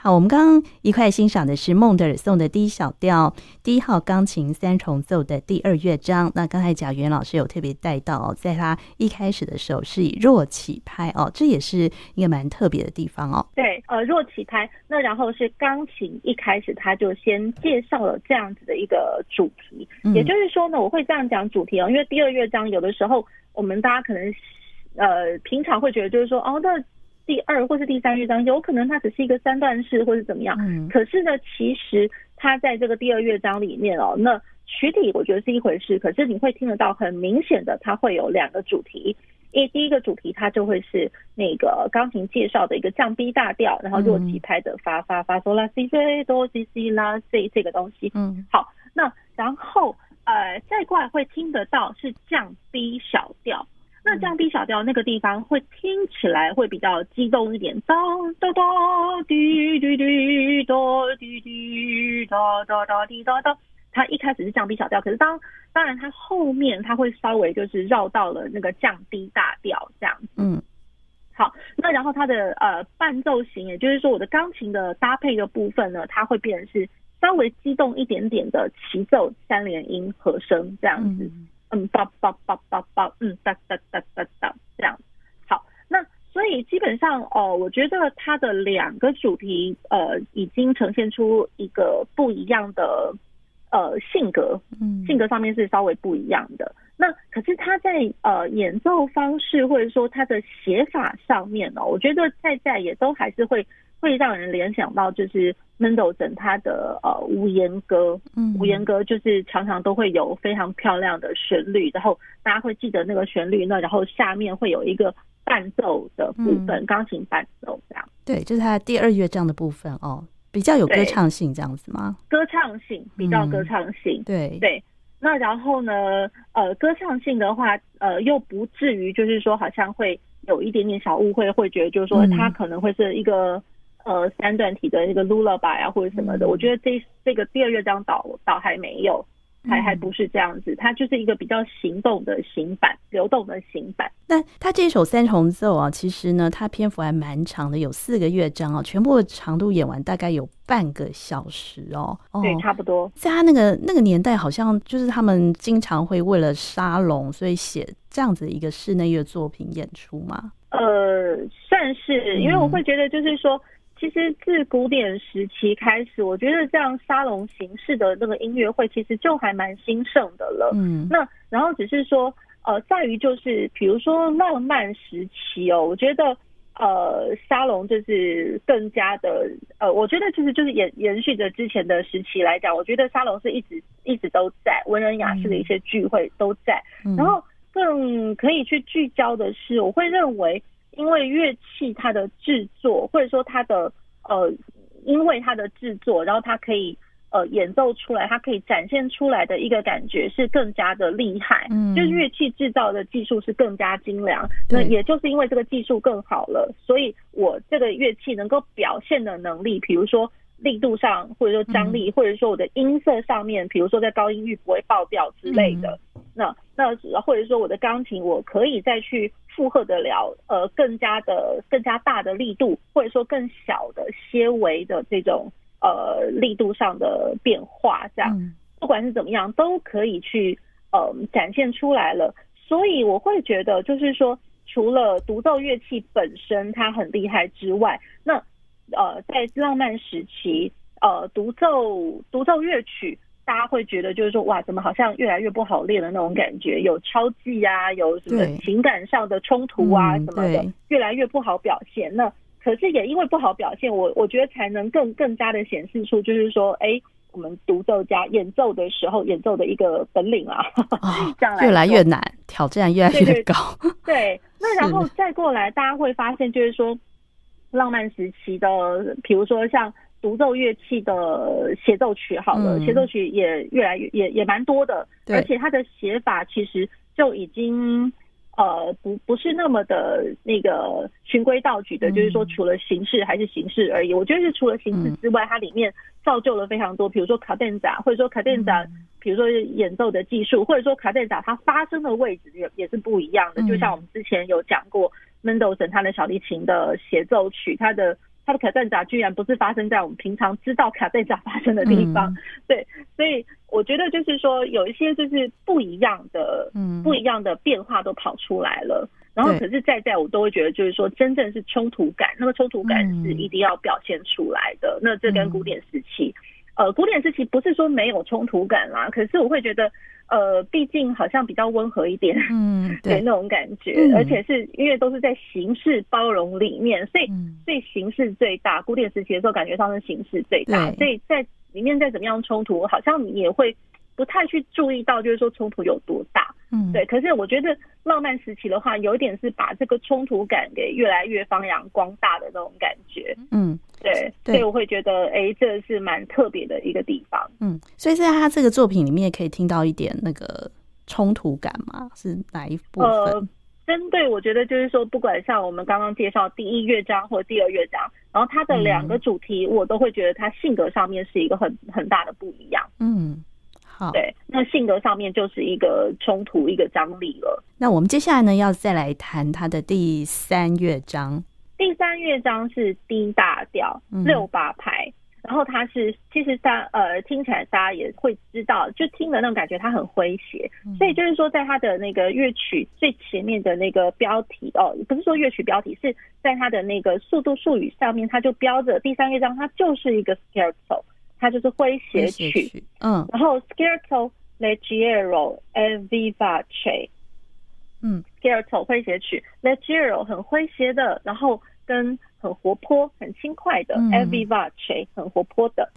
好，我们刚刚一块欣赏的是孟德尔颂的第一小调第一号钢琴三重奏的第二乐章。那刚才贾元老师有特别带到哦，在他一开始的时候是以弱起拍哦，这也是一个蛮特别的地方哦。对，呃，弱起拍。那然后是钢琴一开始他就先介绍了这样子的一个主题，嗯、也就是说呢，我会这样讲主题哦，因为第二乐章有的时候我们大家可能呃平常会觉得就是说哦那。第二或是第三乐章，有可能它只是一个三段式，或是怎么样。嗯。可是呢，其实它在这个第二乐章里面哦，那曲体我觉得是一回事，可是你会听得到很明显的，它会有两个主题。因为第一个主题它就会是那个钢琴介绍的一个降 B 大调，然后弱起拍的发发发嗦啦西西哆西西啦西这个东西。嗯。好，那然后呃再过来会听得到是降 B 小调。那降 B 小调那个地方会听起来会比较激动一点，哒哒哒滴滴滴哒滴滴哒哒哒滴哒哒。它一开始是降 B 小调，可是当当然它后面它会稍微就是绕到了那个降 D 大调这样子。嗯，好，那然后它的呃伴奏型，也就是说我的钢琴的搭配的部分呢，它会变成是稍微激动一点点的齐奏三连音和声这样子。嗯嗯，叭叭叭叭叭，嗯，哒哒哒哒哒，这样。好，那所以基本上哦，我觉得它的两个主题呃，已经呈现出一个不一样的呃性格，嗯，性格上面是稍微不一样的。那可是他在呃演奏方式或者说他的写法上面呢，我觉得在在也都还是会。会让人联想到就是 Mendelssohn 他的呃无言歌，嗯，无言歌就是常常都会有非常漂亮的旋律，然后大家会记得那个旋律，那然后下面会有一个伴奏的部分，钢、嗯、琴伴奏这样。对，就是他第二乐章的部分哦，比较有歌唱性这样子吗？歌唱性比较歌唱性，嗯、对对。那然后呢，呃，歌唱性的话，呃，又不至于就是说好像会有一点点小误会，会觉得就是说他可能会是一个。嗯呃，三段体的那个 lullaby 啊，或者什么的，嗯、我觉得这这个第二乐章倒倒还没有，还还不是这样子，它就是一个比较行动的行板，流动的行板。那它这首三重奏啊，其实呢，它篇幅还蛮长的，有四个乐章啊，全部的长度演完大概有半个小时哦。对，差不多。在他那个那个年代，好像就是他们经常会为了沙龙，所以写这样子一个室内乐作品演出吗？呃，算是，因为我会觉得就是说。嗯其实自古典时期开始，我觉得这样沙龙形式的那个音乐会，其实就还蛮兴盛的了。嗯，那然后只是说，呃，在于就是，比如说浪漫时期哦，我觉得呃沙龙就是更加的呃，我觉得其实就是延延续着之前的时期来讲，我觉得沙龙是一直一直都在文人雅士的一些聚会都在，嗯，然后更可以去聚焦的是，我会认为。因为乐器它的制作，或者说它的呃，因为它的制作，然后它可以呃演奏出来，它可以展现出来的一个感觉是更加的厉害。嗯，就是乐器制造的技术是更加精良。那也就是因为这个技术更好了，所以我这个乐器能够表现的能力，比如说力度上，或者说张力，或者说我的音色上面，比如说在高音域不会爆掉之类的。那那或者说我的钢琴，我可以再去。负荷得了，呃，更加的、更加大的力度，或者说更小的些微的这种呃力度上的变化，这样，不管是怎么样，都可以去呃展现出来了。所以我会觉得，就是说，除了独奏乐器本身它很厉害之外，那呃，在浪漫时期，呃，独奏独奏乐曲。大家会觉得就是说，哇，怎么好像越来越不好练的那种感觉？有超技啊，有什么情感上的冲突啊什么的，越来越不好表现。那可是也因为不好表现，我我觉得才能更更加的显示出，就是说，哎，我们独奏家演奏的时候演奏的一个本领啊，哦、这样越来越难，挑战越来越高。对，对，对，那然后再过来，大家会发现就是说，浪漫时期的，比如说像。独奏乐器的协奏曲，好了，协奏曲也越来越也也蛮多的，而且它的写法其实就已经呃不不是那么的那个循规蹈矩的，就是说除了形式还是形式而已。我觉得是除了形式之外，它里面造就了非常多，比如说卡顿扎，或者说卡顿扎，比如说演奏的技术，或者说卡顿扎它发声的位置也也是不一样的。就像我们之前有讲过门德尔松他的小提琴的协奏曲，它的。它的卡顿扎居然不是发生在我们平常知道卡顿扎发生的地方，嗯、对，所以我觉得就是说有一些就是不一样的，嗯，不一样的变化都跑出来了。然后可是再在我都会觉得就是说真正是冲突感，那么冲突感是一定要表现出来的。嗯、那这跟古典时期。呃，古典时期不是说没有冲突感啦，可是我会觉得，呃，毕竟好像比较温和一点，嗯，对，那种感觉，嗯、而且是因为都是在形式包容里面，所以、嗯、所以形式最大。古典时期的时候，感觉上是形式最大，所以在里面再怎么样冲突，好像你也会不太去注意到，就是说冲突有多大，嗯，对。可是我觉得浪漫时期的话，有一点是把这个冲突感给越来越发扬光大的那种感觉，嗯。对，所以我会觉得，哎，这是蛮特别的一个地方。嗯，所以在他这个作品里面，可以听到一点那个冲突感吗？是哪一部分？呃，针对我觉得就是说，不管像我们刚刚介绍第一乐章或第二乐章，然后它的两个主题，我都会觉得它性格上面是一个很很大的不一样。嗯，好，对，那性格上面就是一个冲突，一个张力了。那我们接下来呢，要再来谈他的第三乐章。第三乐章是 D 大调六八拍，嗯、然后它是其实它呃听起来大家也会知道，就听的那种感觉它很诙谐，嗯、所以就是说在它的那个乐曲最前面的那个标题哦，不是说乐曲标题，是在它的那个速度术语上面，它就标着第三乐章，它就是一个 Scherzo，它就是诙谐曲，曲，嗯，然后 Scherzo Leggero e vivace。嗯，Scherzo 诙谐曲，Leggero 很诙谐的，然后跟很活泼、很轻快的，e vivace 很活泼的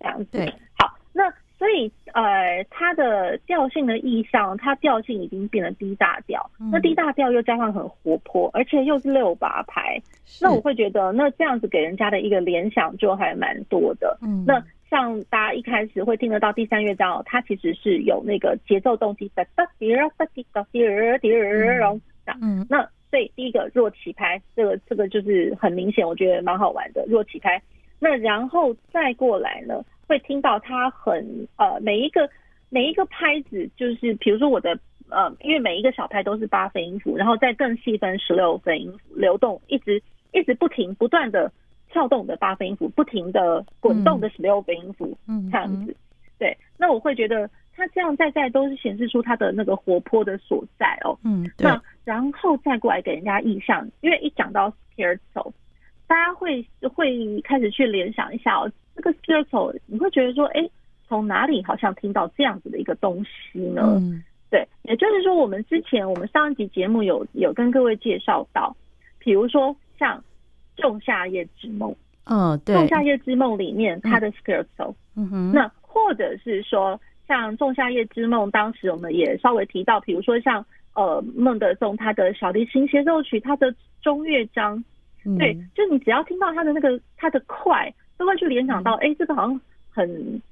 这样子。好，那所以呃，它的调性的意象，它调性已经变成低大调，嗯、那低大调又加上很活泼，而且又是六八拍，那我会觉得，那这样子给人家的一个联想就还蛮多的。嗯，那。像大家一开始会听得到第三乐章，它其实是有那个节奏动机的哒滴哒滴哒滴哒滴哒，嗯，那所以第一个弱起拍，这个这个就是很明显，我觉得蛮好玩的弱起拍。那然后再过来呢，会听到它很呃每一个每一个拍子，就是比如说我的呃，因为每一个小拍都是八分音符，然后再更细分十六分音符，流动一直一直不停不断的。跳动的八分音符，不停的滚动的十六分音符，嗯，这样子，对。那我会觉得它这样在在都是显示出它的那个活泼的所在哦，嗯，对。那然后再过来给人家印象，因为一讲到 Scherzo，大家会会开始去联想一下哦，这个 Scherzo，你会觉得说，哎，从哪里好像听到这样子的一个东西呢？嗯，对。也就是说，我们之前我们上一集节目有有跟各位介绍到，比如说像。仲夏夜之梦，嗯，对，仲夏夜之梦里面他的 Scherzo，嗯哼，那或者是说像仲夏夜之梦，当时我们也稍微提到，比如说像呃孟德松他的小提琴协奏曲，他的中乐章，嗯、对，就你只要听到他的那个他的快，都会去联想到，哎、这个好像很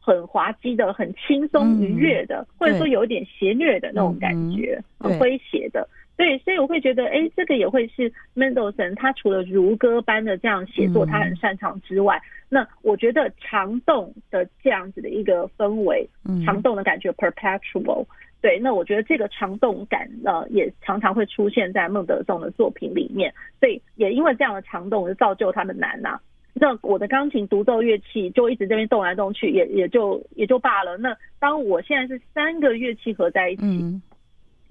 很滑稽的，很轻松愉悦的，嗯、或者说有一点邪虐的那种感觉，嗯、很诙谐的。对，所以我会觉得，哎，这个也会是 Mendelssohn 他除了如歌般的这样写作，他很擅长之外，嗯、那我觉得长动的这样子的一个氛围，嗯、长动的感觉 perpetual，对，那我觉得这个长动感呢，也常常会出现在孟德松的作品里面，所以也因为这样的长动，就造就他的难呐、啊。那我的钢琴独奏乐器就一直这边动来动去，也也就也就罢了。那当我现在是三个乐器合在一起。嗯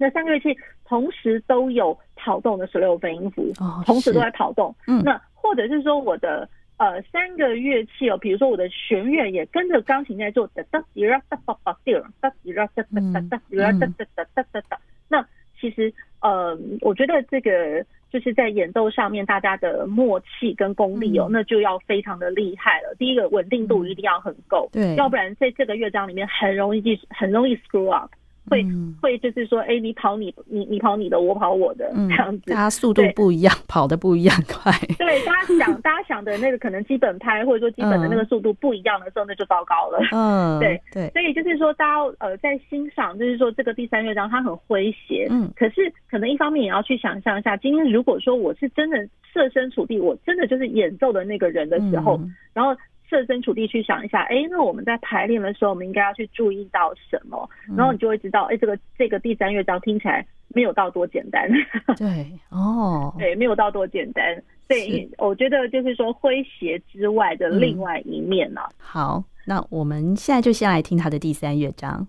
那三个乐器同时都有跑动的十六分音符，哦、同时都在跑动。嗯，那或者是说我的呃三个乐器哦，比如说我的弦乐也跟着钢琴在做哒哒滴哒哒哒哒滴哒哒滴哒哒哒哒哒滴哒哒哒哒哒哒。那其实呃，我觉得这个就是在演奏上面大家的默契跟功力哦，嗯、那就要非常的厉害了。第一个稳定度一定要很够，对，要不然在这个乐章里面很容易记，很容易 screw up。会会就是说，哎，你跑你你你跑你的，我跑我的，这样子，大家速度不一样，跑的不一样快。对，大家想大家想的那个可能基本拍或者说基本的那个速度不一样的时候，那就糟糕了。嗯，对对。所以就是说，大家呃在欣赏，就是说这个第三乐章它很诙谐，嗯，可是可能一方面也要去想象一下，今天如果说我是真的设身处地，我真的就是演奏的那个人的时候，然后。设身处地去想一下，哎，那我们在排练的时候，我们应该要去注意到什么？然后你就会知道，哎，这个这个第三乐章听起来没有到多简单。对，哦，对，没有到多简单。对，我觉得就是说诙谐之外的另外一面呢、啊嗯。好，那我们现在就先来听他的第三乐章。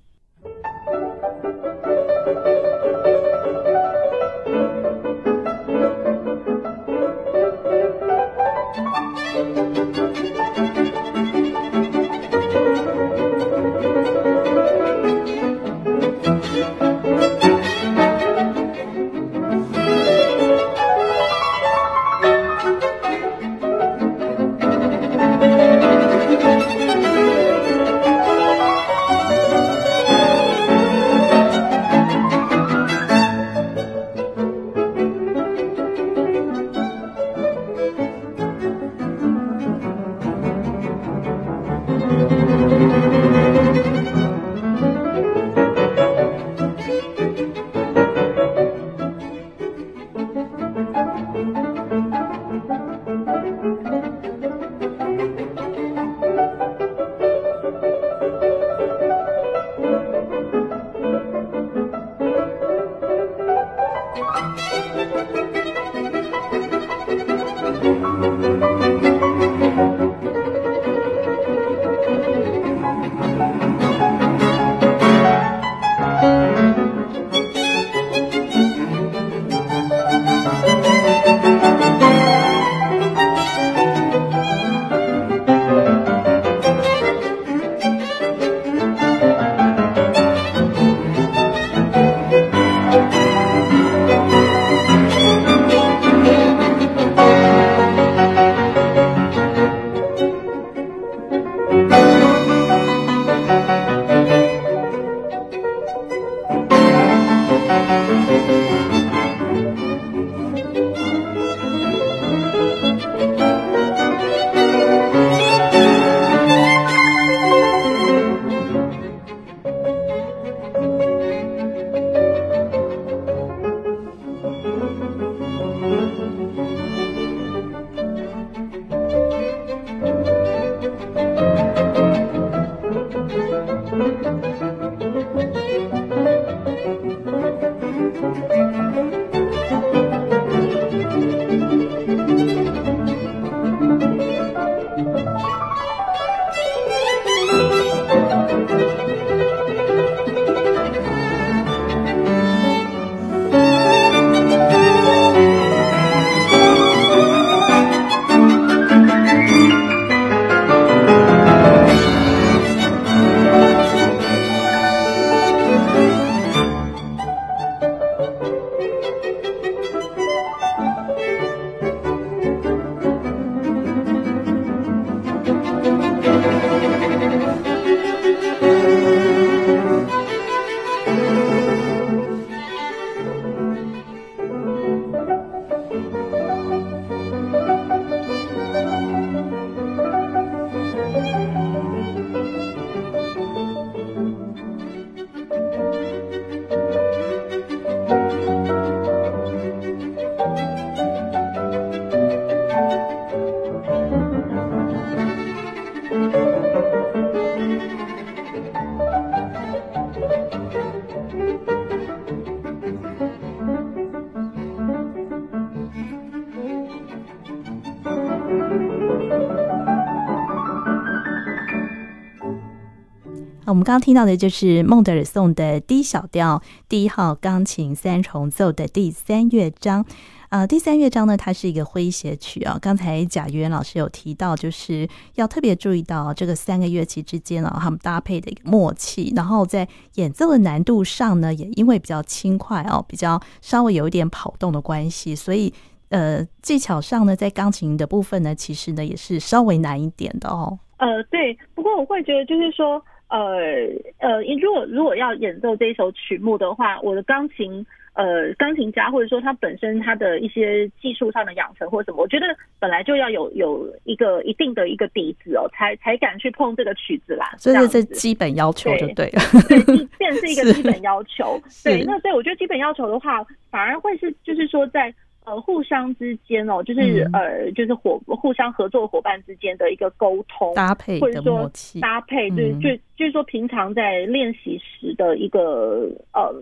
我们刚刚听到的就是孟德尔颂的 D 小调第一号钢琴三重奏的第三乐章。呃，第三乐章呢，它是一个诙谐曲啊。刚才贾元老师有提到，就是要特别注意到这个三个乐器之间啊，他们搭配的一个默契。然后在演奏的难度上呢，也因为比较轻快哦，比较稍微有一点跑动的关系，所以呃，技巧上呢，在钢琴的部分呢，其实呢也是稍微难一点的哦。呃，对，不过我会觉得就是说。呃呃，如果如果要演奏这一首曲目的话，我的钢琴呃钢琴家或者说他本身他的一些技术上的养成或什么，我觉得本来就要有有一个一定的一个底子哦，才才敢去碰这个曲子啦。所以这是基本要求就对了，对，对，变成是一个 基本要求。对，那所以我觉得基本要求的话，反而会是就是说在。呃互相之间哦，就是、嗯、呃就是伙互相合作伙伴之间的一个沟通搭配或者说搭配，对，就就是说平常在练习时的一个呃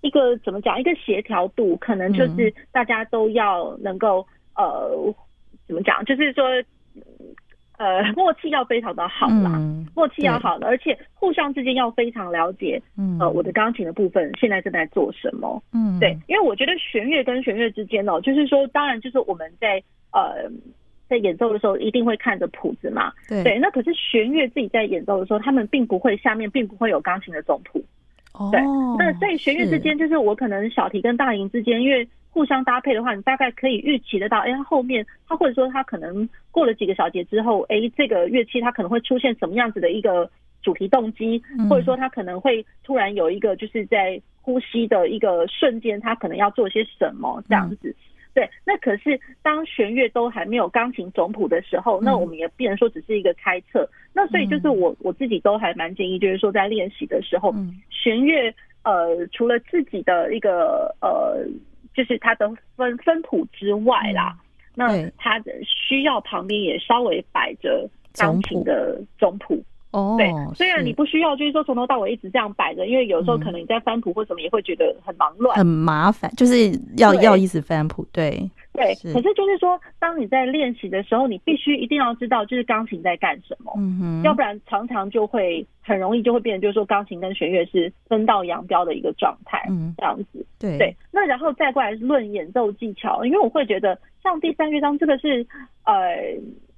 一个怎么讲一个协调度，可能就是大家都要能够呃怎么讲，就是说。呃，默契要非常的好啦，嗯、默契要好的，而且互相之间要非常了解，嗯，呃，我的钢琴的部分现在正在做什么，嗯，对，因为我觉得弦乐跟弦乐之间哦，就是说，当然就是我们在呃在演奏的时候一定会看着谱子嘛，对，对，那可是弦乐自己在演奏的时候，他们并不会下面并不会有钢琴的总谱，哦，对，那在弦乐之间，就是我可能小提跟大提之间，因为。互相搭配的话，你大概可以预期得到，哎、欸，它后面它或者说它可能过了几个小节之后，哎、欸，这个乐器它可能会出现什么样子的一个主题动机，或者说它可能会突然有一个就是在呼吸的一个瞬间，它可能要做些什么这样子。对，那可是当弦乐都还没有钢琴总谱的时候，那我们也不能说只是一个猜测。那所以就是我我自己都还蛮建议，就是说在练习的时候，弦乐呃除了自己的一个呃。就是它的分分谱之外啦，嗯、那它的需要旁边也稍微摆着钢琴的总谱。哦，对，虽然你不需要，就是说从头到尾一直这样摆着，因为有时候可能你在翻谱或什么也会觉得很忙乱，很麻烦，就是要要一直翻谱。对，对。可是就是说，当你在练习的时候，你必须一定要知道，就是钢琴在干什么。嗯哼，要不然常常就会很容易就会变成，就是说钢琴跟弦乐是分道扬镳的一个状态。嗯，这样子。对对。那然后再过来论演奏技巧，因为我会觉得像第三乐章这个是呃。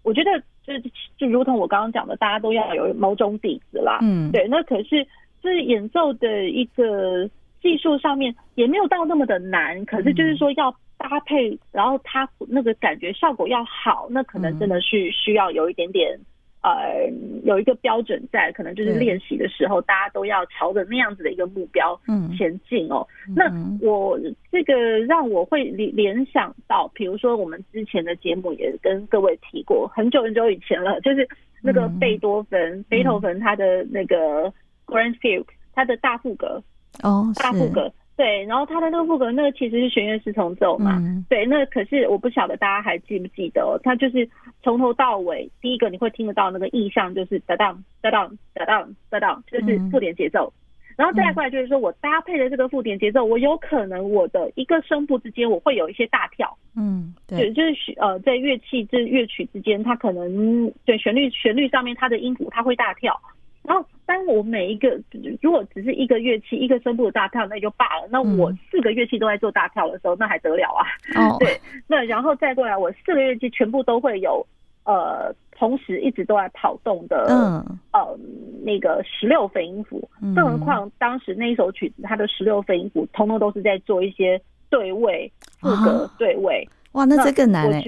我觉得就是就如同我刚刚讲的，大家都要有某种底子啦。嗯，对。那可是就是演奏的一个技术上面也没有到那么的难，可是就是说要搭配，然后它那个感觉效果要好，那可能真的是需要有一点点。呃，有一个标准在，可能就是练习的时候，大家都要朝着那样子的一个目标前进哦。嗯、那我这个让我会联联想到，比如说我们之前的节目也跟各位提过，很久很久以前了，就是那个贝多芬，贝多芬他的那个 Grand Fugue，他的大赋格哦，大副格。对，然后他的那个副歌，那个其实是弦乐四重奏嘛。嗯、对，那可是我不晓得大家还记不记得哦，他就是从头到尾，第一个你会听得到那个意象，就是哒当哒当哒当哒当，就是附点节奏。嗯、然后再来过来就是说我搭配的这个附点节奏，我有可能我的一个声部之间我会有一些大跳。嗯，对，就是呃在乐器这乐曲之间，它可能对旋律旋律上面它的音符它会大跳。然后，当我每一个如果只是一个乐器一个声部的大跳，那就罢了。那我四个乐器都在做大跳的时候，那还得了啊？哦，对。那然后再过来，我四个乐器全部都会有呃，同时一直都在跑动的，嗯，呃，那个十六分音符。更何况当时那一首曲子，它的十六分音符，通通都是在做一些对位、副歌对位。哇，那这更难哎。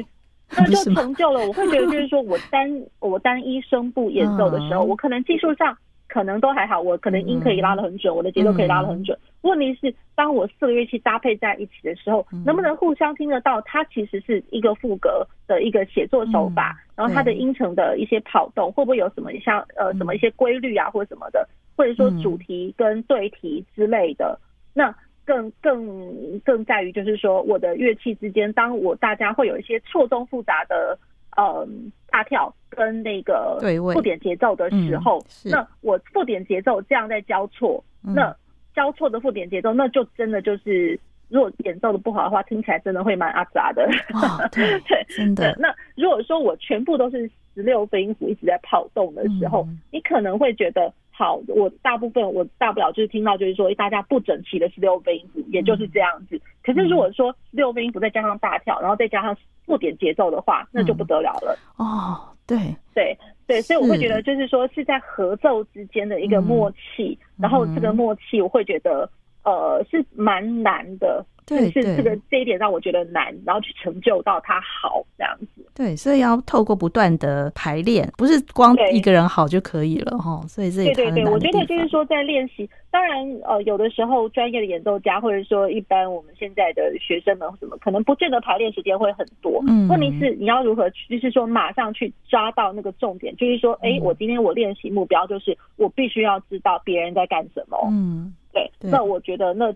那就成就了，我会觉得就是说我单我单一声部演奏的时候，我可能技术上可能都还好，我可能音可以拉得很准，我的节奏可以拉得很准。问题是，当我四个乐器搭配在一起的时候，能不能互相听得到？它其实是一个副格的一个写作手法，然后它的音程的一些跑动，会不会有什么像呃什么一些规律啊，或者什么的，或者说主题跟对题之类的？那。更更更在于就是说，我的乐器之间，当我大家会有一些错综复杂的呃大跳跟那个附点节奏的时候，嗯、那我附点节奏这样在交错，嗯、那交错的附点节奏，那就真的就是，如果演奏的不好的话，听起来真的会蛮阿杂的。哦、对，对真的。那如果说我全部都是十六分音符一直在跑动的时候，嗯、你可能会觉得。好，我大部分我大不了就是听到就是说，大家不整齐的十六分音符，也就是这样子。可是如果说十六分音符再加上大跳，然后再加上附点节奏的话，那就不得了了。哦，对。对对，所以我会觉得就是说是在合奏之间的一个默契，然后这个默契我会觉得呃是蛮难的，就是这个这一点让我觉得难，然后去成就到他好这样子。对，所以要透过不断的排练，不是光一个人好就可以了哈。所以这也对对对，我觉得就是说在练习，当然呃，有的时候专业的演奏家或者说一般我们现在的学生们什么，可能不见得排练时间会很多。嗯，问题是你要如何去，就是说马上去抓到那个重点，就是说，哎，我今天我练习目标就是我必须要知道别人在干什么。嗯。对，那我觉得那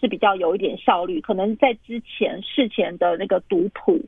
是比较有一点效率，可能在之前事前的那个读谱、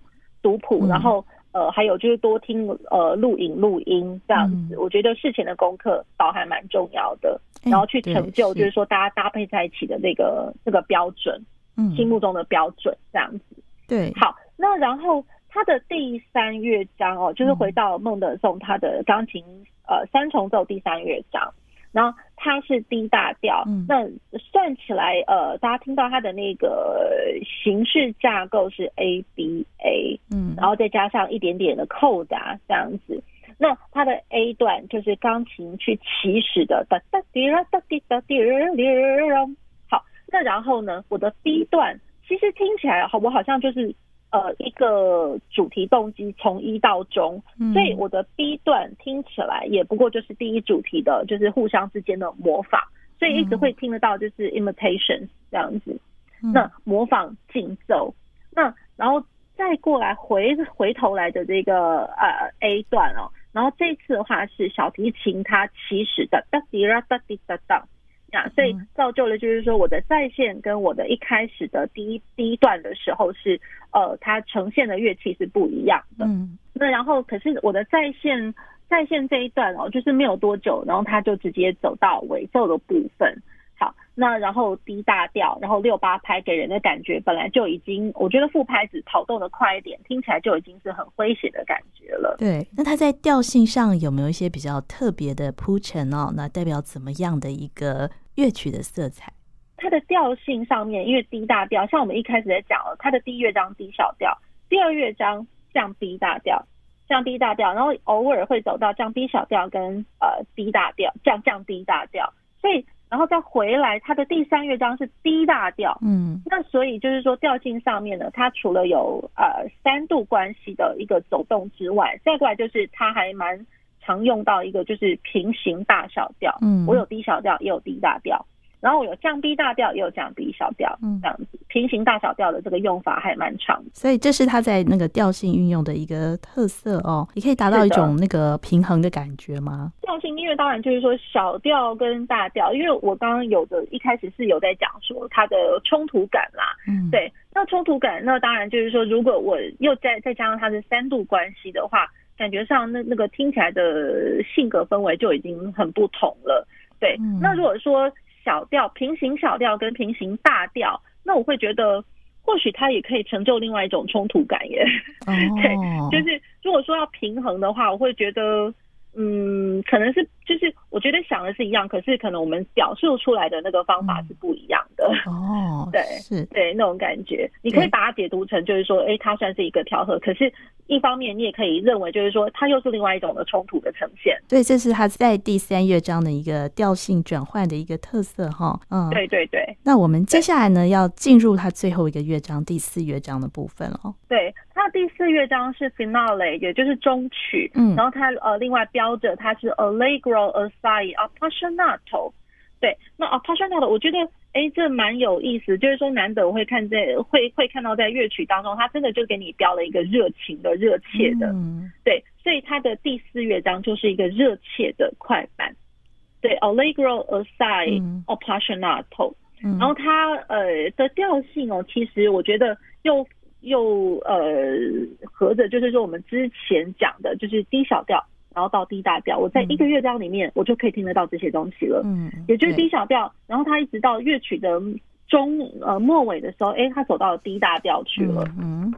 读谱，然后呃，还有就是多听呃录影、录音这样子，嗯、我觉得事前的功课倒还蛮重要的，然后去成就就是说大家搭配在一起的那个那个标准，嗯，心目中的标准这样子。对，好，那然后他的第三乐章哦，就是回到孟德颂他的钢琴呃三重奏第三乐章。然后它是 D 大调，嗯、那算起来，呃，大家听到它的那个形式架构是 A B A，嗯，然后再加上一点点的扣打这样子。那它的 A 段就是钢琴去起始的哒哒滴啦哒滴哒滴啦，好，那然后呢，我的 B 段其实听起来好，我好像就是。呃，一个主题动机从一到终，嗯、所以我的 B 段听起来也不过就是第一主题的，就是互相之间的模仿，所以一直会听得到就是 imitation 这样子。嗯、那模仿竞奏，那然后再过来回回头来的这个呃 A 段哦，然后这次的话是小提琴它起始的哒滴啦哒滴哒哒。所以造就了，就是说我的在线跟我的一开始的第一第一段的时候是，呃，它呈现的乐器是不一样的。嗯。那然后，可是我的在线在线这一段哦，就是没有多久，然后它就直接走到尾奏的部分。好，那然后低大调，然后六八拍给人的感觉本来就已经，我觉得副拍子跑动的快一点，听起来就已经是很诙谐的感觉了。对。那它在调性上有没有一些比较特别的铺陈哦？那代表怎么样的一个？乐曲的色彩，它的调性上面，因为 D 大调，像我们一开始在讲了，它的第一乐章 D 小调，第二乐章降 B 大调，降 B 大调，然后偶尔会走到降 B 小调跟呃 D 大调，降降 D 大调，所以然后再回来，它的第三乐章是 D 大调，嗯，那所以就是说调性上面呢，它除了有呃三度关系的一个走动之外，再过来就是它还蛮。常用到一个就是平行大小调，嗯，我有低小调也有低大调，然后我有降 B 大调也有降 B 小调，嗯，这样子。平行大小调的这个用法还蛮长，所以这是它在那个调性运用的一个特色哦。你可以达到一种那个平衡的感觉吗？调性音乐当然就是说小调跟大调，因为我刚刚有的一开始是有在讲说它的冲突感啦，嗯，对，那冲突感那当然就是说如果我又再再加上它的三度关系的话。感觉上那那个听起来的性格氛围就已经很不同了，对。嗯、那如果说小调平行小调跟平行大调，那我会觉得或许它也可以成就另外一种冲突感耶。哦、对，就是如果说要平衡的话，我会觉得。嗯，可能是就是我觉得想的是一样，可是可能我们表述出来的那个方法是不一样的。嗯、哦，对，是对那种感觉，你可以把它解读成就是说，哎、欸，它算是一个调和，可是一方面你也可以认为就是说，它又是另外一种的冲突的呈现。对，这是它在第三乐章的一个调性转换的一个特色哈。嗯，对对对。那我们接下来呢，要进入它最后一个乐章第四乐章的部分哦。对。那第四乐章是 Finale，也就是终曲。嗯，然后它呃另外标着它是 Allegro assai appassionato。对，那 appassionato 我觉得哎这蛮有意思，就是说难得我会看在会会看到在乐曲当中，它真的就给你标了一个热情的热切的。嗯，对，所以它的第四乐章就是一个热切的快板。对，Allegro assai appassionato。嗯，然后它呃的调性哦，其实我觉得又。又呃合着，就是说我们之前讲的，就是低小调，然后到 D 大调，我在一个乐章里面，我就可以听得到这些东西了。嗯，也就是 D 小调，然后它一直到乐曲的中呃末尾的时候，哎，它走到了 D 大调去了。嗯，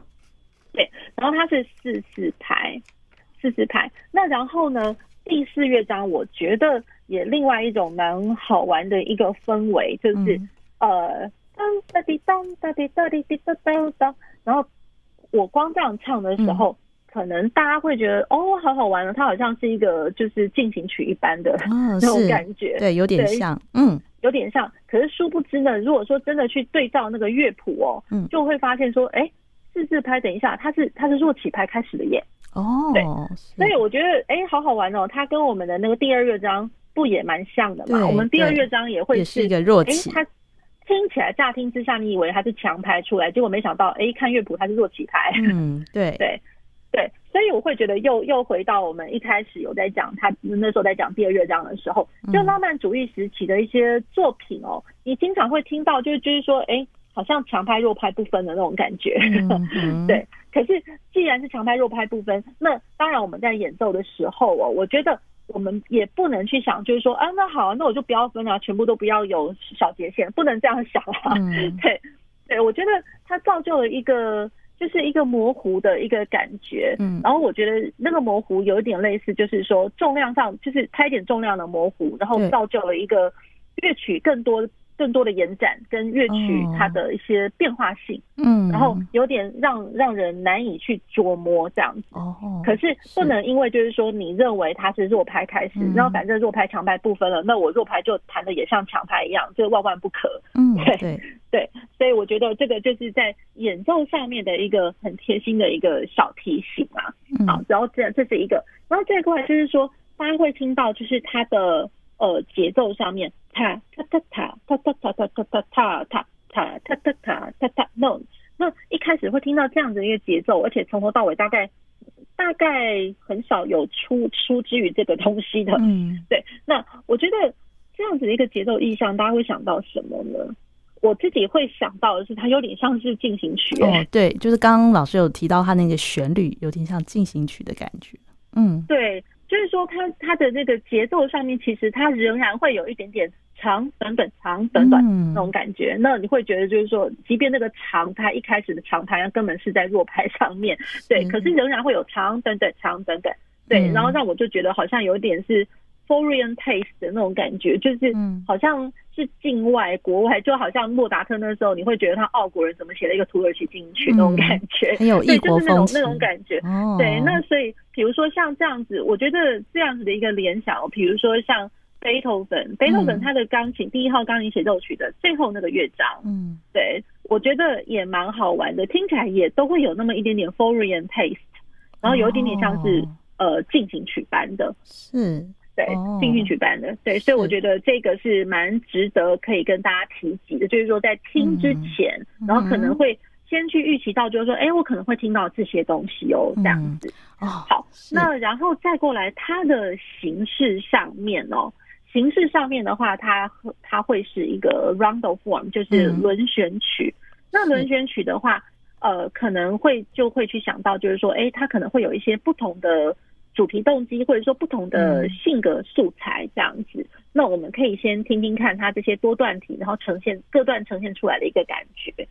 对，然后它是四四拍，四四拍。那然后呢，第四乐章我觉得也另外一种蛮好玩的一个氛围，就是、嗯、呃。当哒滴当哒滴哒滴滴哒哒哒，然后我光这样唱的时候，嗯、可能大家会觉得哦，好好玩哦，它好像是一个就是进行曲一般的 那种感觉，哦、对，有点像，嗯，有点像。可是殊不知呢，如果说真的去对照那个乐谱哦，嗯，就会发现说，哎，自自拍，等一下，它是它是弱起拍开始的耶。哦，对，所以我觉得哎、欸，好好玩哦，它跟我们的那个第二乐章不也蛮像的嘛？我们第二乐章也会是，一个弱起，它听起来乍听之下，你以为它是强拍出来，结果没想到，哎、欸，看乐谱它是弱起拍。嗯，对。对对，所以我会觉得又又回到我们一开始有在讲他那时候在讲第二乐章的时候，就浪漫主义时期的一些作品哦，你经常会听到，就是就是说，哎、欸。好像强拍弱拍不分的那种感觉，嗯、对。可是既然是强拍弱拍不分，那当然我们在演奏的时候哦，我觉得我们也不能去想，就是说啊，那好，那我就不要分啊，全部都不要有小节线，不能这样想啊。嗯、对，对，我觉得它造就了一个就是一个模糊的一个感觉。嗯，然后我觉得那个模糊有一点类似，就是说重量上就是它一点重量的模糊，然后造就了一个乐曲更多。更多的延展跟乐曲它的一些变化性，嗯，然后有点让让人难以去琢磨这样子。哦，可是不能因为就是说你认为它是弱拍开始，然后反正弱拍强拍不分了，那我弱拍就弹的也像强拍一样，这万万不可。嗯，对对，所以我觉得这个就是在演奏上面的一个很贴心的一个小提醒啊。好，然后这这是一个，然后这一块就是说大家会听到就是它的。呃，节奏上面，踏踏踏踏踏踏踏踏踏踏踏踏踏踏踏踏踏，那那一开始会听到这样子一个节奏，而且从头到尾大概大概很少有出出之于这个东西的。嗯，对。那我觉得这样子的一个节奏意象，大家会想到什么呢？我自己会想到的是，它有点像是进行曲。哦，对，就是刚刚老师有提到它那个旋律，有点像进行曲的感觉。嗯，对。就是说，它它的那个节奏上面，其实它仍然会有一点点长短短长短短那种感觉。那你会觉得，就是说，即便那个长，它一开始的长拍根本是在弱拍上面，对，可是仍然会有长短短长短短，对，然后让我就觉得好像有点是。Foreign taste 的那种感觉，就是好像是境外国外，就好像莫达特那时候，你会觉得他澳国人怎么写了一个土耳其进行曲那种感觉，很有异国风情，对，就是那种那种感觉。对，那所以比如说像这样子，我觉得这样子的一个联想，比如说像贝多芬，贝多芬他的钢琴第一号钢琴协奏曲的最后那个乐章，嗯，对，我觉得也蛮好玩的，听起来也都会有那么一点点 Foreign taste，然后有一点点像是呃进行曲般的，是。对，进行举办的，对，所以我觉得这个是蛮值得可以跟大家提及的，就是说在听之前，然后可能会先去预期到，就是说，哎，我可能会听到这些东西哦，这样子。哦，好，那然后再过来，它的形式上面哦，形式上面的话，它它会是一个 rondo form，就是轮旋曲。那轮旋曲的话，呃，可能会就会去想到，就是说，哎，它可能会有一些不同的。主题动机，或者说不同的性格素材这样子，嗯、那我们可以先听听看他这些多段体，然后呈现各段呈现出来的一个感觉。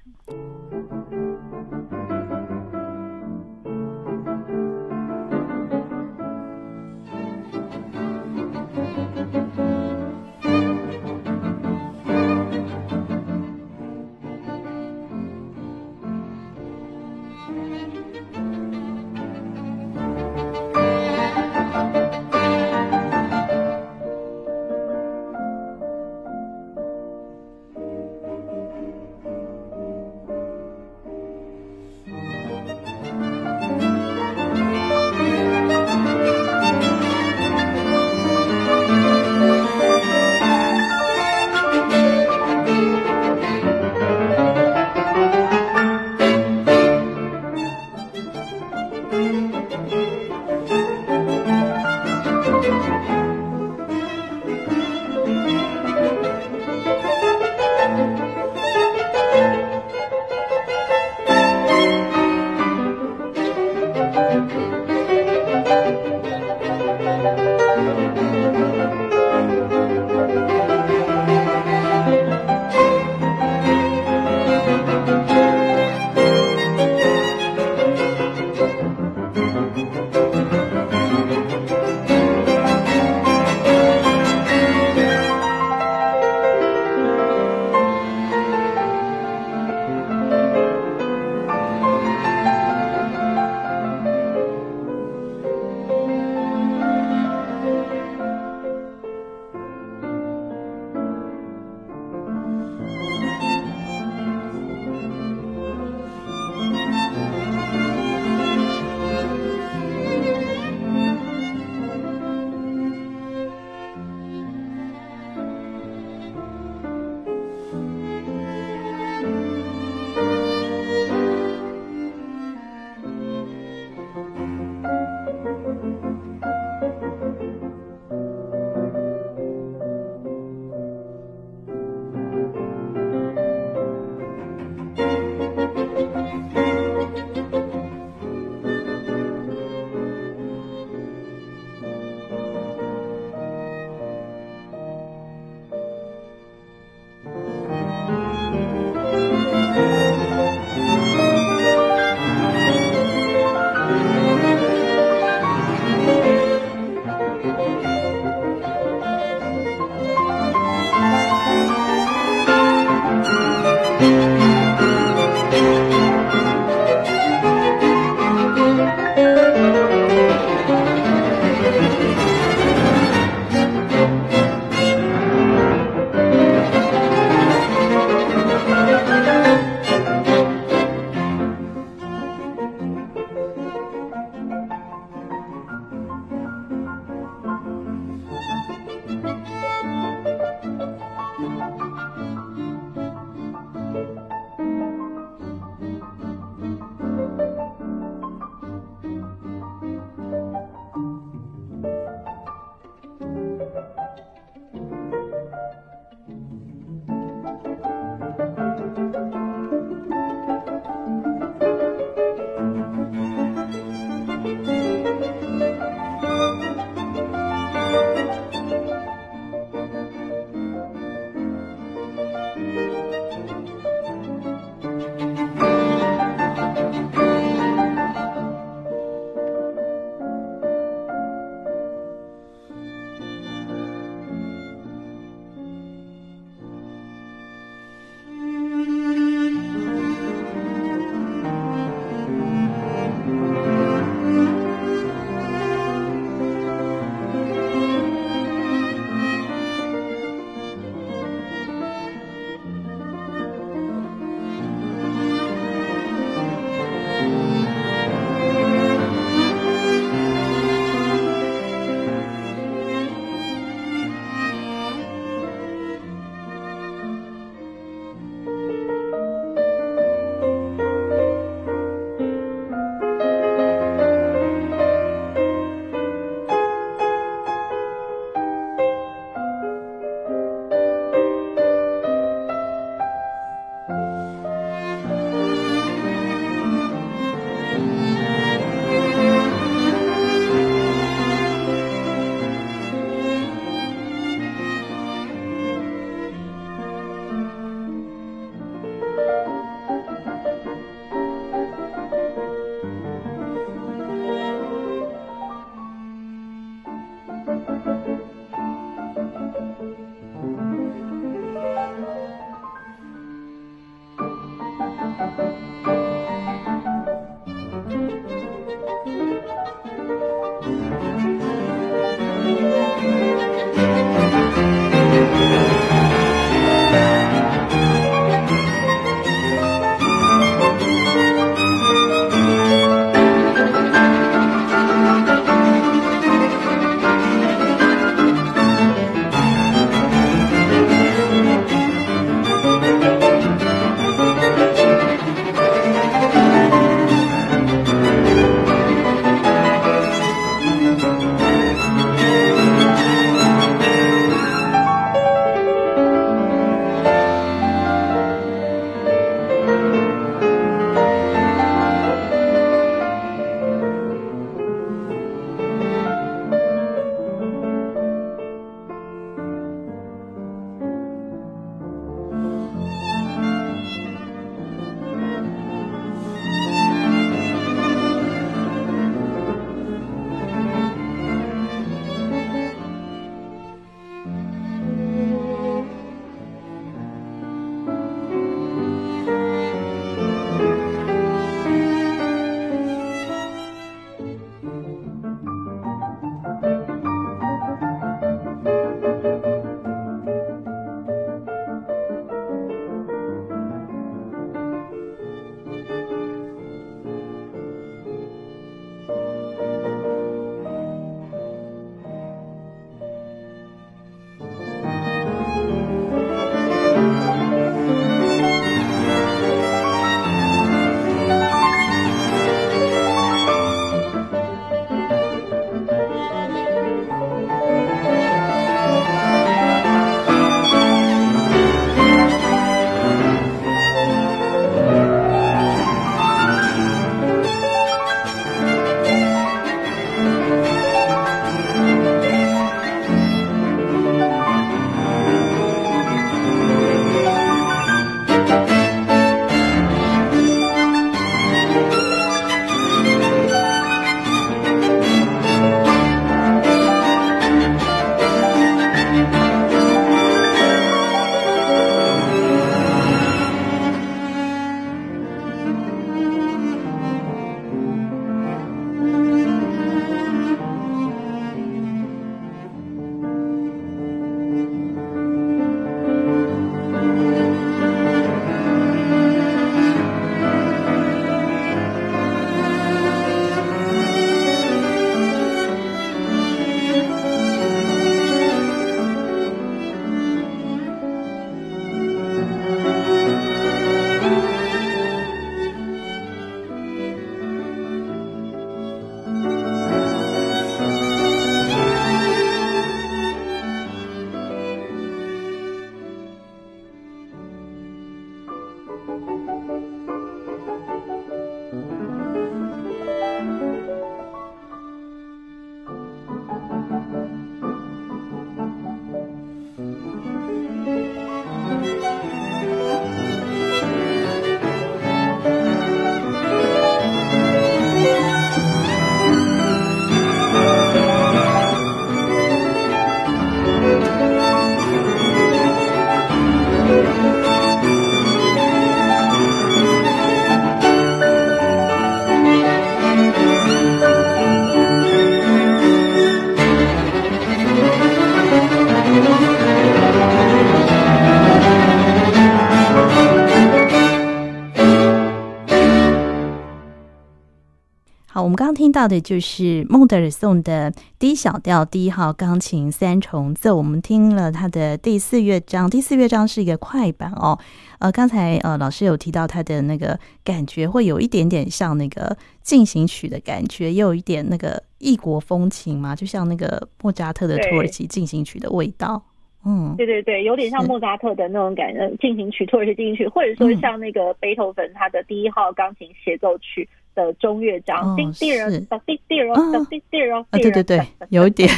到的就是孟德尔颂的 D 小调第一号钢琴三重奏，我们听了他的第四乐章，第四乐章是一个快板哦。呃，刚才呃老师有提到他的那个感觉会有一点点像那个进行曲的感觉，也有一点那个异国风情嘛，就像那个莫扎特的土耳其进行曲的味道。嗯，对对对，有点像莫扎特的那种感觉，进行曲、土耳其进行曲，或者说像那个贝多芬他的第一号钢琴协奏曲。的中乐章，滴滴儿，滴滴儿，滴滴儿，对对对，有一点，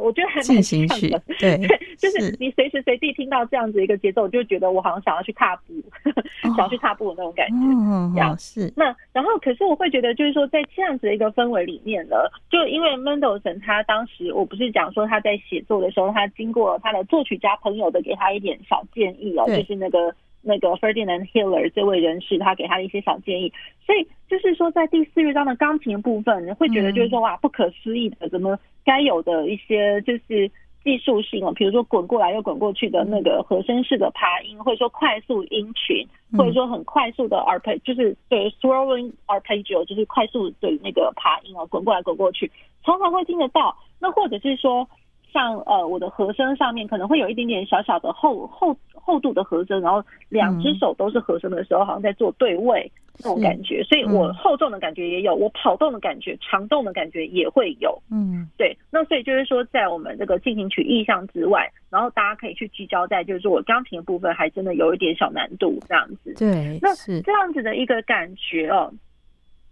我觉得还蛮像的，对，就是你随时随地听到这样子一个节奏，我就觉得我好像想要去踏步，想要去踏步的那种感觉，这样是。那然后，可是我会觉得，就是说，在这样子的一个氛围里面呢，就因为 Mendelssohn 他当时，我不是讲说他在写作的时候，他经过他的作曲家朋友的给他一点小建议哦，就是那个。那个 Ferdinand Hiller 这位人士，他给他的一些小建议，所以就是说，在第四乐章的钢琴部分，你会觉得就是说哇，不可思议的，怎么该有的一些就是技术性哦，比如说滚过来又滚过去的那个和声式的爬音，或者说快速音群，或者说很快速的 arpegg，就是对 swirling arpeggio，就是快速的那个爬音哦，滚过来滚过去，常常会听得到。那或者是说。像呃，我的和声上面可能会有一点点小小的厚厚厚度的和声，然后两只手都是和声的时候，好像在做对位那种感觉，所以我厚重的感觉也有，我跑动的感觉、长动的感觉也会有。嗯，对。那所以就是说，在我们这个进行曲意象之外，然后大家可以去聚焦在，就是我钢琴的部分还真的有一点小难度这样子。对，那这样子的一个感觉哦，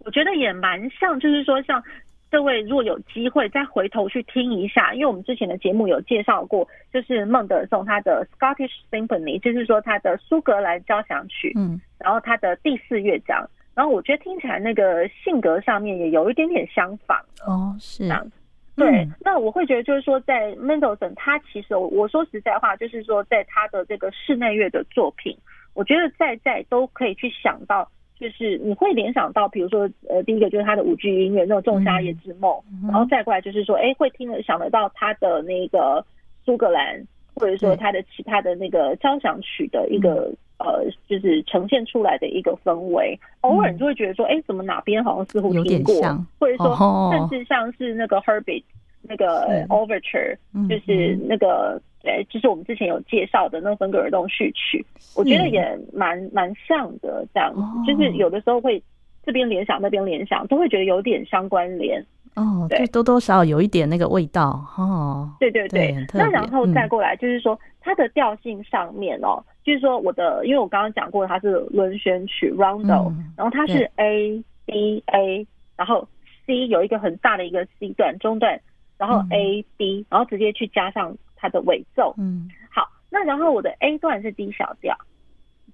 我觉得也蛮像，就是说像。各位如果有机会再回头去听一下，因为我们之前的节目有介绍过，就是孟德尔颂他的 Scottish Symphony，就是说他的苏格兰交响曲，嗯，然后他的第四乐章，然后我觉得听起来那个性格上面也有一点点相仿。哦，是。这样。子，对，那我会觉得就是说，在 Mendelssohn 他其实我我说实在话，就是说在他的这个室内乐的作品，我觉得在在都可以去想到。就是你会联想到，比如说，呃，第一个就是他的舞剧音乐那种《仲夏夜之梦》，然后再过来就是说，哎，会听得想得到他的那个苏格兰，或者说他的其他的那个交响曲的一个呃，就是呈现出来的一个氛围。偶尔你就会觉得说，哎，怎么哪边好像似乎听过，或者说甚至像是那个 Herbert 那个 Overture，就是那个。对，就是我们之前有介绍的那个芬格尔洞序曲，我觉得也蛮蛮像的，这样就是有的时候会这边联想那边联想，都会觉得有点相关联。哦，对，多多少少有一点那个味道。哦，对对对。对那然后再过来，就是说它的调性上面哦，嗯、就是说我的，因为我刚刚讲过它是轮旋曲 Rondo，、嗯、然后它是 A B A，然后 C 有一个很大的一个 C 段中段，然后 A B，、嗯、然后直接去加上。它的尾奏，嗯，好，那然后我的 A 段是 D 小调，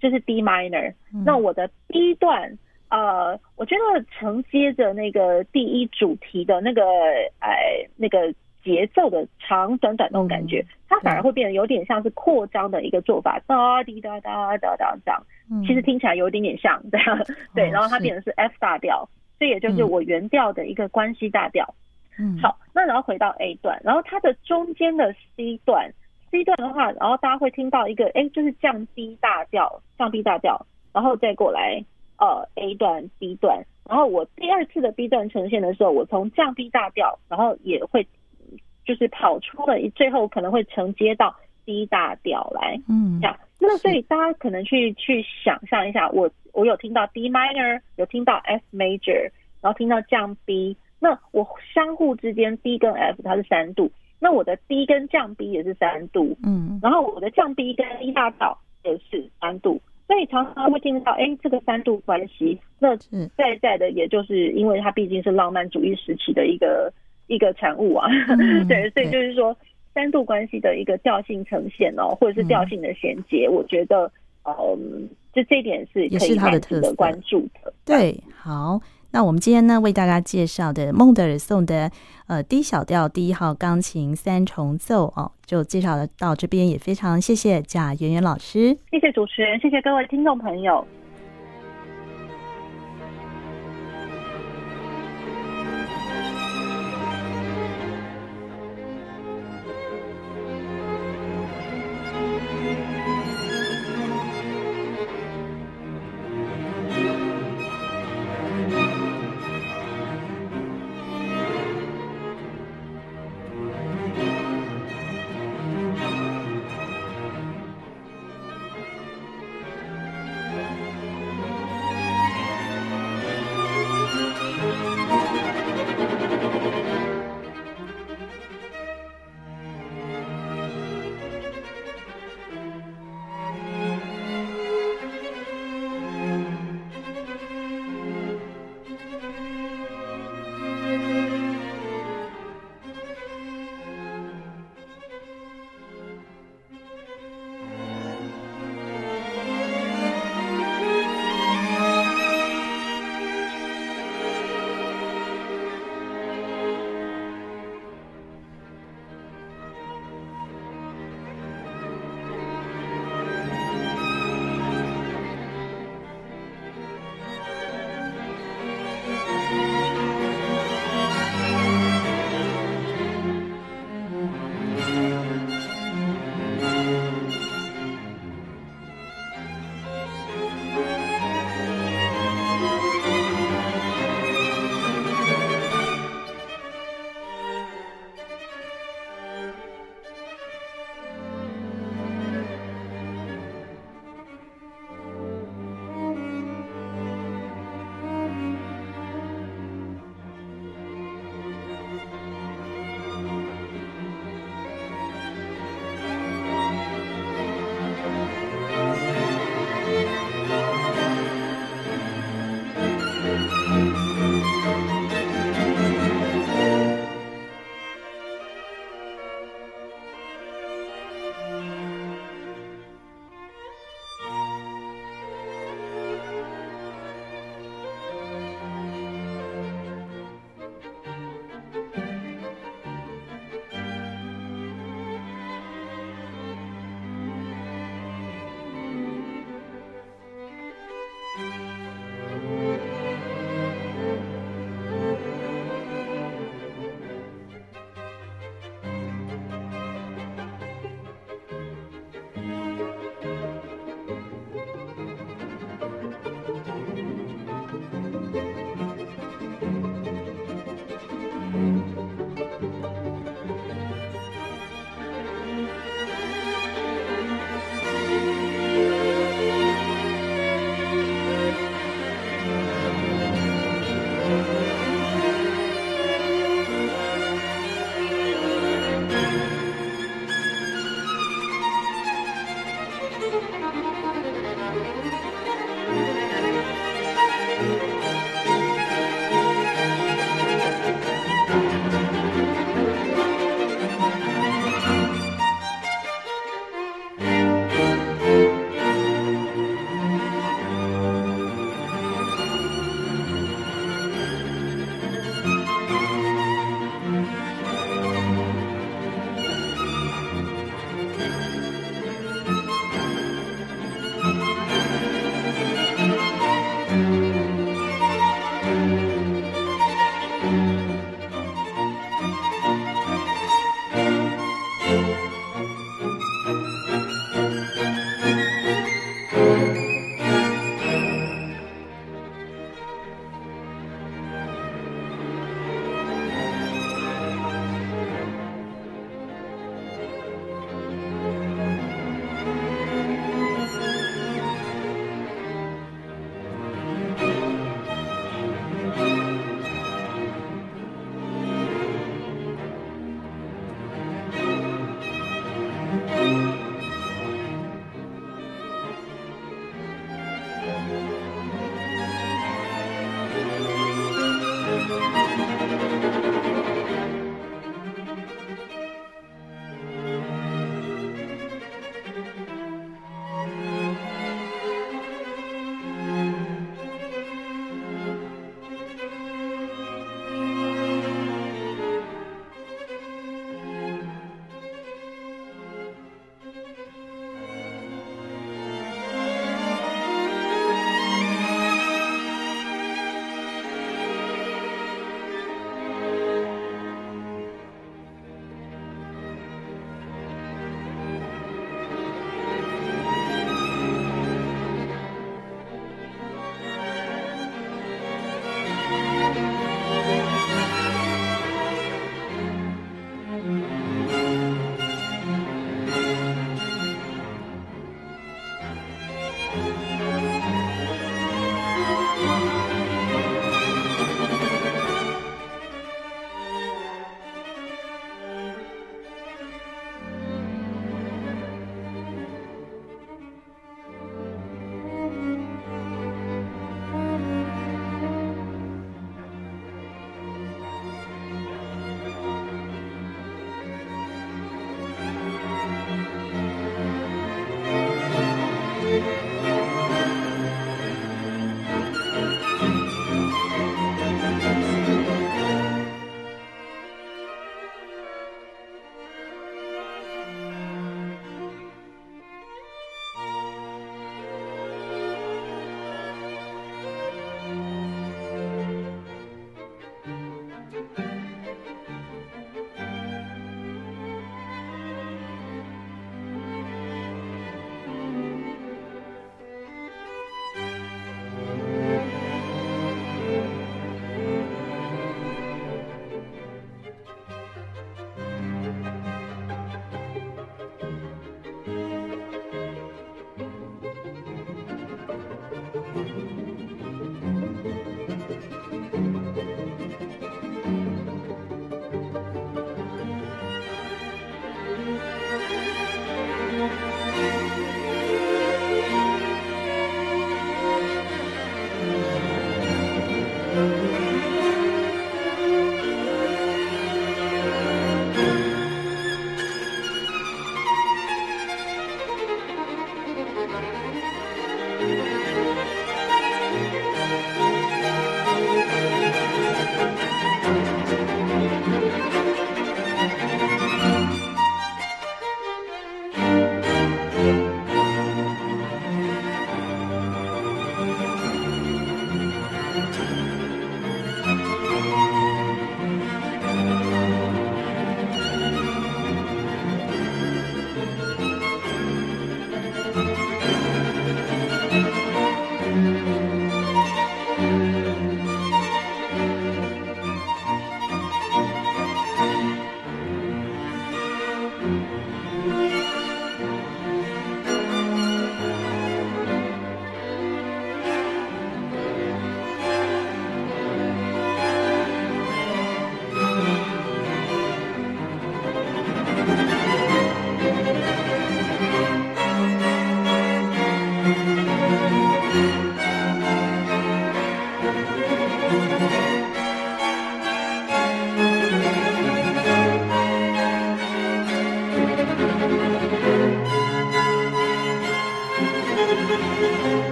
就是 D minor，嗯。那我的 B 段，呃，我觉得承接着那个第一主题的那个，哎，那个节奏的长短短那种感觉，嗯，它反而会变得有点像是扩张的一个做法，哒滴哒哒哒哒这样，其实听起来有一点点像，对，对，然后它变成是 F 大调，这也就是我原调的一个关系大调。嗯，好，那然后回到 A 段，然后它的中间的 C 段，C 段的话，然后大家会听到一个，哎，就是降 B 大调，降 B 大调，然后再过来，呃，A 段、B 段，然后我第二次的 B 段呈现的时候，我从降 B 大调，然后也会就是跑出了，最后可能会承接到 D 大调来，嗯，这样，那所以大家可能去去想象一下，我我有听到 D minor，有听到 F major，然后听到降 B。那我相互之间 D 跟 F 它是三度，那我的 D 跟降 B 也是三度，嗯，然后我的降 B 跟 E 大调也是三度，所以常常会听到，哎，这个三度关系，那在在的也就是因为它毕竟是浪漫主义时期的一个一个产物啊，嗯、对，所以就是说三度关系的一个调性呈现哦，或者是调性的衔接，嗯、我觉得，嗯，就这一点是可以蛮值得关注的，对，好。那我们今天呢，为大家介绍的孟德尔颂的呃 D 小调第一号钢琴三重奏哦，就介绍到这边，也非常谢谢贾圆圆老师，谢谢主持人，谢谢各位听众朋友。